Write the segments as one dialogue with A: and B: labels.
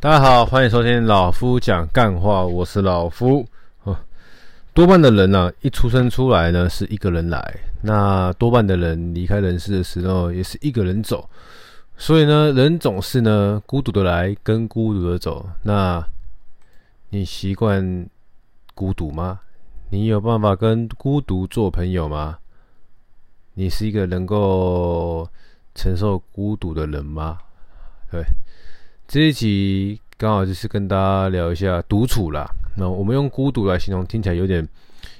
A: 大家好，欢迎收听老夫讲干话，我是老夫。多半的人呢、啊，一出生出来呢是一个人来，那多半的人离开人世的时候也是一个人走。所以呢，人总是呢孤独的来，跟孤独的走。那你习惯孤独吗？你有办法跟孤独做朋友吗？你是一个能够承受孤独的人吗？对，这一集刚好就是跟大家聊一下独处啦。那我们用孤独来形容，听起来有点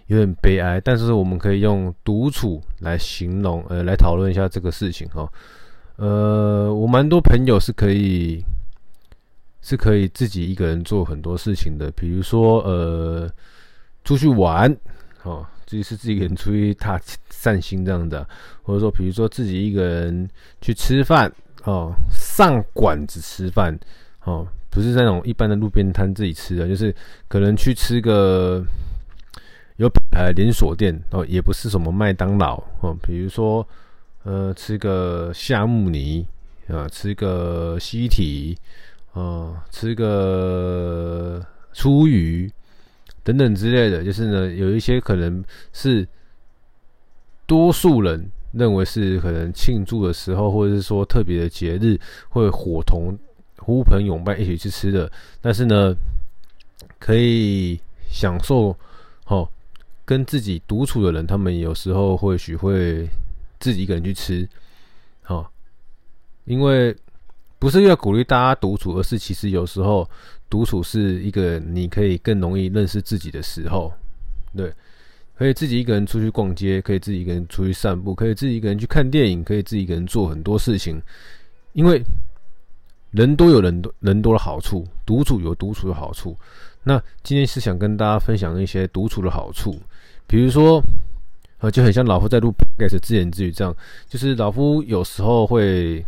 A: 有点悲哀，但是我们可以用独处来形容，呃，来讨论一下这个事情哈。呃，我蛮多朋友是可以是可以自己一个人做很多事情的，比如说呃，出去玩，哦，自己是自己一个人出去踏散心这样的，或者说比如说自己一个人去吃饭。哦，上馆子吃饭，哦，不是那种一般的路边摊自己吃的，就是可能去吃个有品牌连锁店哦，也不是什么麦当劳哦，比如说呃，吃个夏慕尼啊，吃个西提啊，吃个初鱼等等之类的，就是呢，有一些可能是多数人。认为是可能庆祝的时候，或者是说特别的节日，会伙同呼朋拥伴一起去吃的。但是呢，可以享受哦，跟自己独处的人，他们有时候或许会自己一个人去吃，哦，因为不是要鼓励大家独处，而是其实有时候独处是一个你可以更容易认识自己的时候，对。可以自己一个人出去逛街，可以自己一个人出去散步，可以自己一个人去看电影，可以自己一个人做很多事情。因为人多有人多人多的好处，独处有独处的好处。那今天是想跟大家分享一些独处的好处，比如说，呃，就很像老夫在录 podcast 自言自语这样，就是老夫有时候会，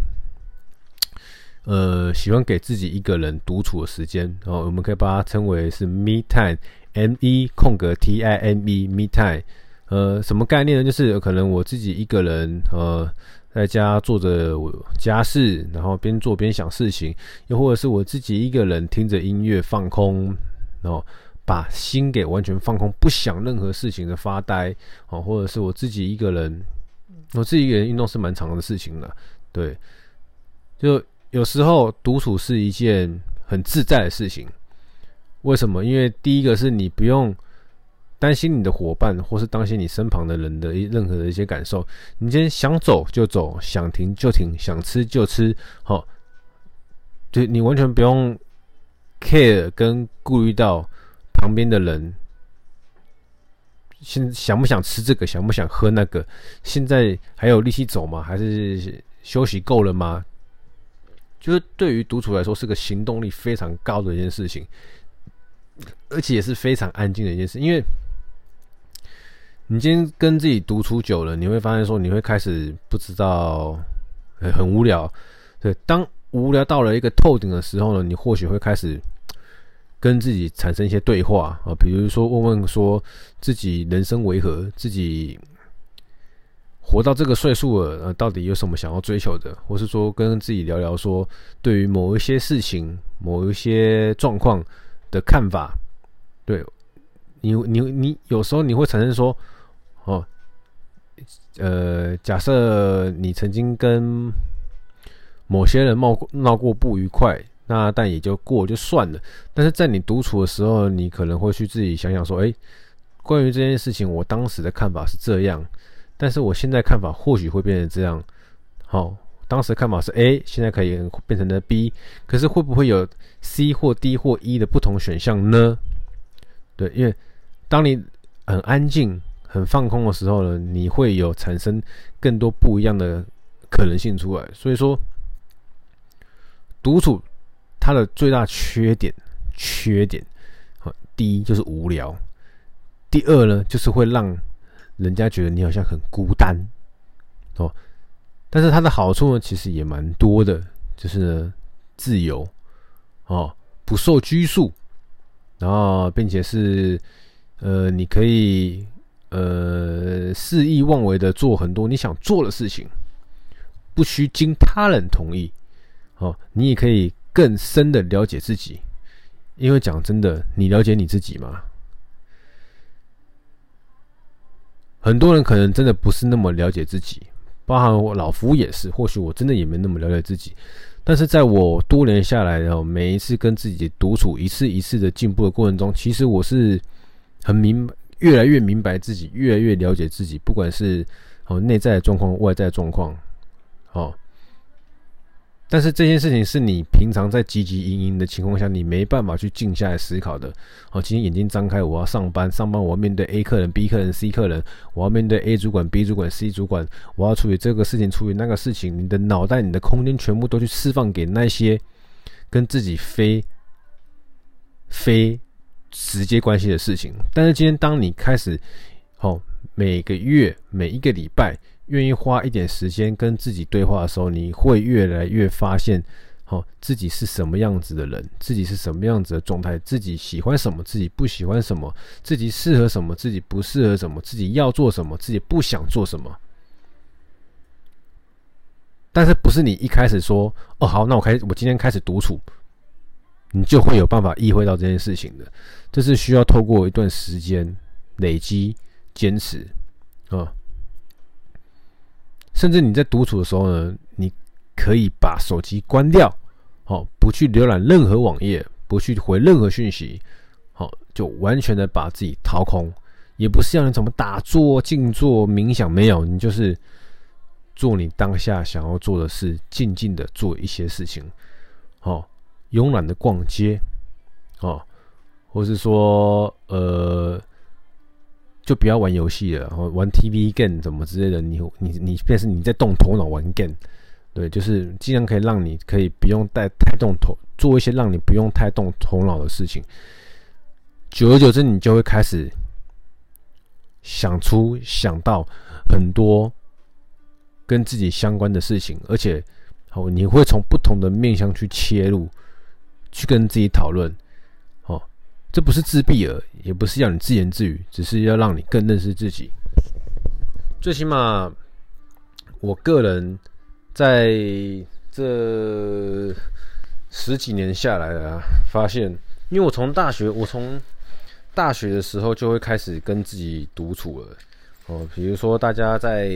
A: 呃，喜欢给自己一个人独处的时间，然后我们可以把它称为是 me time。M E 空格 T I M E Me Time，呃，什么概念呢？就是可能我自己一个人，呃，在家做着家事，然后边做边想事情，又或者是我自己一个人听着音乐放空，然后把心给完全放空，不想任何事情的发呆，哦，或者是我自己一个人，我自己一个人运动是蛮长的事情的，对，就有时候独处是一件很自在的事情。为什么？因为第一个是你不用担心你的伙伴，或是担心你身旁的人的任何的一些感受。你今天想走就走，想停就停，想吃就吃，好，就你完全不用 care 跟顾虑到旁边的人，现想不想吃这个，想不想喝那个，现在还有力气走吗？还是休息够了吗？就是对于独处来说，是个行动力非常高的一件事情。而且也是非常安静的一件事，因为你今天跟自己独处久了，你会发现说，你会开始不知道，很无聊。对，当无聊到了一个透顶的时候呢，你或许会开始跟自己产生一些对话啊，比如说问问说自己人生为何，自己活到这个岁数了，呃，到底有什么想要追求的，或是说跟自己聊聊说，对于某一些事情、某一些状况。的看法，对你，你，你有时候你会产生说，哦，呃，假设你曾经跟某些人闹过闹过不愉快，那但也就过就算了。但是在你独处的时候，你可能会去自己想想说，哎，关于这件事情，我当时的看法是这样，但是我现在看法或许会变成这样，好。当时看法是 A，现在可以变成了 B，可是会不会有 C 或 D 或 E 的不同选项呢？对，因为当你很安静、很放空的时候呢，你会有产生更多不一样的可能性出来。所以说，独处它的最大缺点，缺点，第一就是无聊，第二呢就是会让人家觉得你好像很孤单，哦。但是它的好处呢，其实也蛮多的，就是呢，自由哦，不受拘束，然后并且是呃，你可以呃肆意妄为的做很多你想做的事情，不需经他人同意哦，你也可以更深的了解自己。因为讲真的，你了解你自己吗？很多人可能真的不是那么了解自己，包含我老夫也是。或许我真的也没那么了解自己，但是在我多年下来的每一次跟自己独处，一次一次的进步的过程中，其实我是很明，越来越明白自己，越来越了解自己，不管是哦内在的状况、外在状况，哦。但是这件事情是你平常在汲汲营营的情况下，你没办法去静下来思考的。哦，今天眼睛张开，我要上班，上班我要面对 A 客人、B 客人、C 客人，我要面对 A 主管、B 主管、C 主管，我要处理这个事情，处理那个事情。你的脑袋、你的空间全部都去释放给那些跟自己非非直接关系的事情。但是今天，当你开始，哦，每个月、每一个礼拜。愿意花一点时间跟自己对话的时候，你会越来越发现，哦，自己是什么样子的人，自己是什么样子的状态，自己喜欢什么，自己不喜欢什么，自己适合什么，自己不适合什么，自己要做什么，自己不想做什么。但是不是你一开始说，哦，好，那我开，我今天开始独处，你就会有办法意会到这件事情的。这是需要透过一段时间累积、坚持啊。甚至你在独处的时候呢，你可以把手机关掉，好，不去浏览任何网页，不去回任何讯息，好，就完全的把自己掏空，也不是要你怎么打坐、静坐、冥想，没有，你就是做你当下想要做的事，静静的做一些事情，好，慵懒的逛街，哦，或是说，呃。就不要玩游戏了，然后玩 TV game 怎么之类的，你你你，便是你在动头脑玩 game，对，就是尽量可以让你可以不用带太动头，做一些让你不用太动头脑的事情。久而久之，你就会开始想出想到很多跟自己相关的事情，而且好，你会从不同的面向去切入，去跟自己讨论。这不是自闭了，也不是要你自言自语，只是要让你更认识自己。最起码，我个人在这十几年下来啊，发现，因为我从大学，我从大学的时候就会开始跟自己独处了。哦，比如说大家在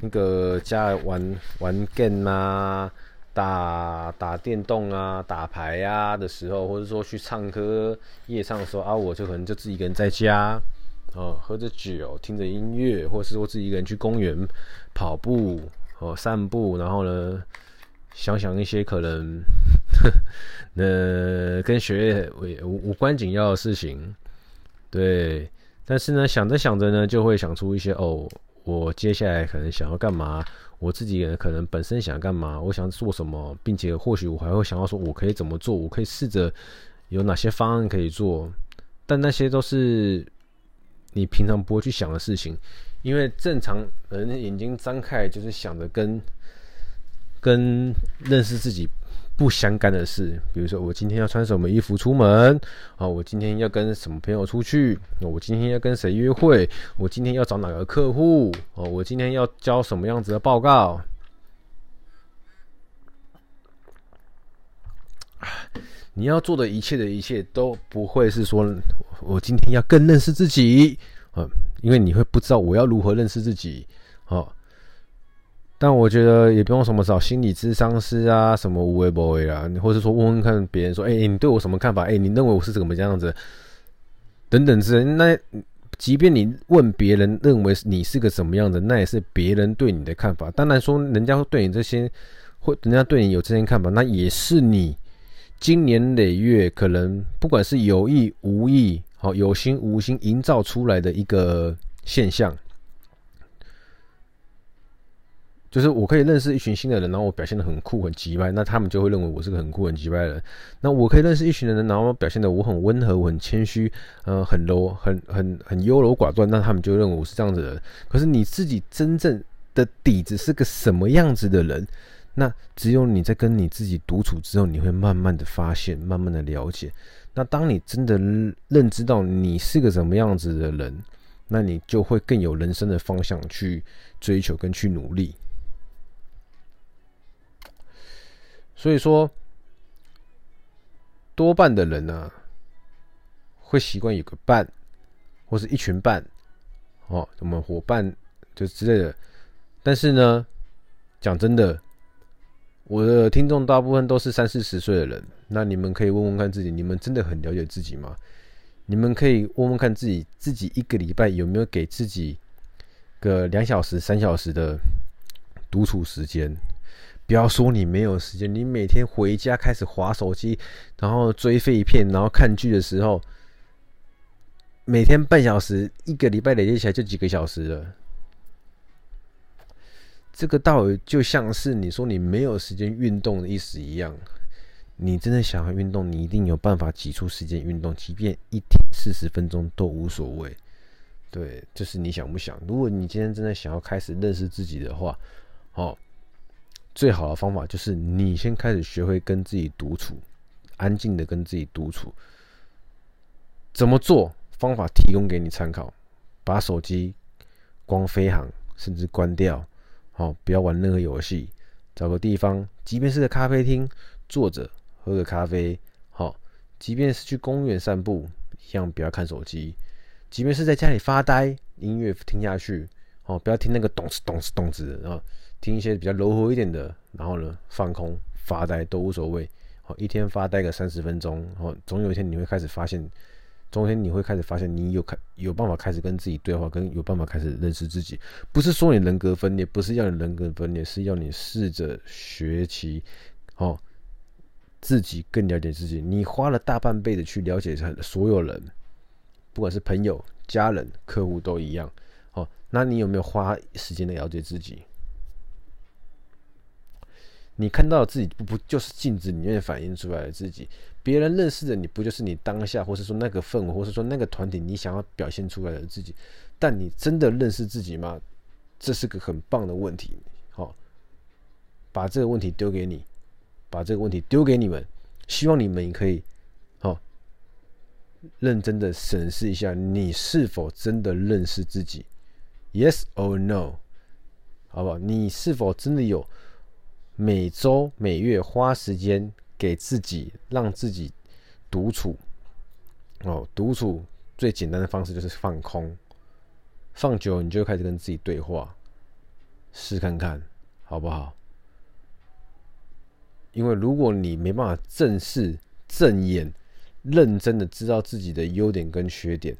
A: 那个家玩玩 game 啊。打打电动啊，打牌啊的时候，或者说去唱歌夜唱的时候啊，我就可能就自己一个人在家，哦，喝着酒，听着音乐，或是说自己一个人去公园跑步哦，散步，然后呢，想想一些可能，呃，跟学业无无关紧要的事情，对，但是呢，想着想着呢，就会想出一些哦，我接下来可能想要干嘛。我自己可能本身想干嘛，我想做什么，并且或许我还会想要说，我可以怎么做，我可以试着有哪些方案可以做，但那些都是你平常不会去想的事情，因为正常人眼睛张开就是想着跟跟认识自己。不相干的事，比如说我今天要穿什么衣服出门啊？我今天要跟什么朋友出去？我今天要跟谁约会？我今天要找哪个客户？哦，我今天要交什么样子的报告？你要做的一切的一切都不会是说我今天要更认识自己啊，因为你会不知道我要如何认识自己啊。但我觉得也不用什么找心理咨商师啊，什么无为不为啊，或者说问问看别人说，哎、你对我什么看法？哎、你认为我是怎么这样子？等等之类。那即便你问别人认为你是个什么样子，那也是别人对你的看法。当然说人家对你这些，会人家对你有这些看法，那也是你经年累月可能不管是有意无意，好有心无心营造出来的一个现象。就是我可以认识一群新的人，然后我表现得很酷很机掰，那他们就会认为我是个很酷很机掰的人。那我可以认识一群人，然后表现得我很温和、我很谦虚，呃，很柔、很很很优柔寡断，那他们就认为我是这样子的人。可是你自己真正的底子是个什么样子的人？那只有你在跟你自己独处之后，你会慢慢的发现，慢慢的了解。那当你真的认知到你是个什么样子的人，那你就会更有人生的方向去追求跟去努力。所以说，多半的人呢、会习惯有个伴，或是一群伴，哦，什么伙伴就之类的。但是呢，讲真的，我的听众大部分都是三四十岁的人，那你们可以问问看自己，你们真的很了解自己吗？你们可以问问看自己，自己一个礼拜有没有给自己个两小时、三小时的独处时间？不要说你没有时间，你每天回家开始划手机，然后追废片，然后看剧的时候，每天半小时，一个礼拜累积起来就几个小时了。这个道理就像是你说你没有时间运动的意思一样。你真的想要运动，你一定有办法挤出时间运动，即便一天四十分钟都无所谓。对，就是你想不想？如果你今天真的想要开始认识自己的话，哦。最好的方法就是你先开始学会跟自己独处，安静的跟自己独处。怎么做？方法提供给你参考：把手机光飞航，甚至关掉。好，不要玩任何游戏。找个地方，即便是个咖啡厅，坐着喝个咖啡。好，即便是去公园散步，一样不要看手机。即便是在家里发呆，音乐听下去。哦，不要听那个咚哧咚哧咚哧的，然后。听一些比较柔和一点的，然后呢，放空发呆都无所谓。哦，一天发呆个三十分钟，哦总有一天你会开始发现，总有一天你会开始发现，你有开有办法开始跟自己对话，跟有办法开始认识自己。不是说你人格分裂，不是要你人格分裂，是要你试着学习，哦，自己更了解自己。你花了大半辈子去了解所有人，不管是朋友、家人、客户都一样。那你有没有花时间来了解自己？你看到自己不不就是镜子里面反映出来的自己？别人认识的你不就是你当下，或是说那个氛围，或是说那个团体你想要表现出来的自己？但你真的认识自己吗？这是个很棒的问题。好，把这个问题丢给你，把这个问题丢给你们，希望你们也可以好认真的审视一下，你是否真的认识自己？Yes or no？好不好？你是否真的有？每周、每月花时间给自己，让自己独处。哦，独处最简单的方式就是放空，放久你就开始跟自己对话，试看看好不好？因为如果你没办法正视、正眼、认真的知道自己的优点跟缺点。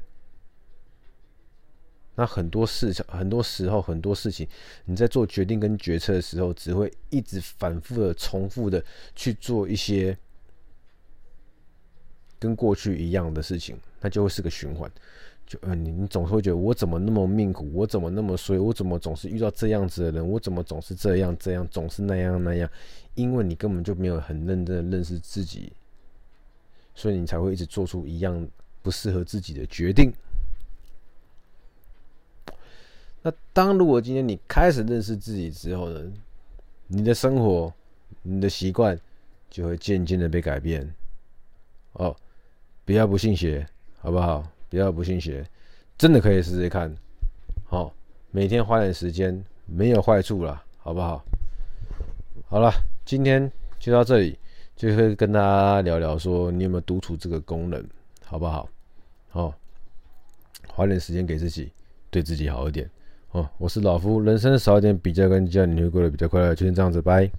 A: 那很多事情，很多时候，很多事情，你在做决定跟决策的时候，只会一直反复的、重复的去做一些跟过去一样的事情，那就会是个循环。就嗯，你你总是会觉得我怎么那么命苦，我怎么那么衰，我怎么总是遇到这样子的人，我怎么总是这样这样，总是那样那样，因为你根本就没有很认真的认识自己，所以你才会一直做出一样不适合自己的决定。那当如果今天你开始认识自己之后呢，你的生活、你的习惯就会渐渐的被改变。哦，不要不信邪，好不好？不要不信邪，真的可以试试看。好，每天花点时间，没有坏处啦，好不好？好了，今天就到这里，就会跟大家聊聊说，你有没有独处这个功能，好不好？哦，花点时间给自己，对自己好一点。哦，我是老夫，人生少一点比较跟计较，你会过得比较快乐。就先这样子，拜。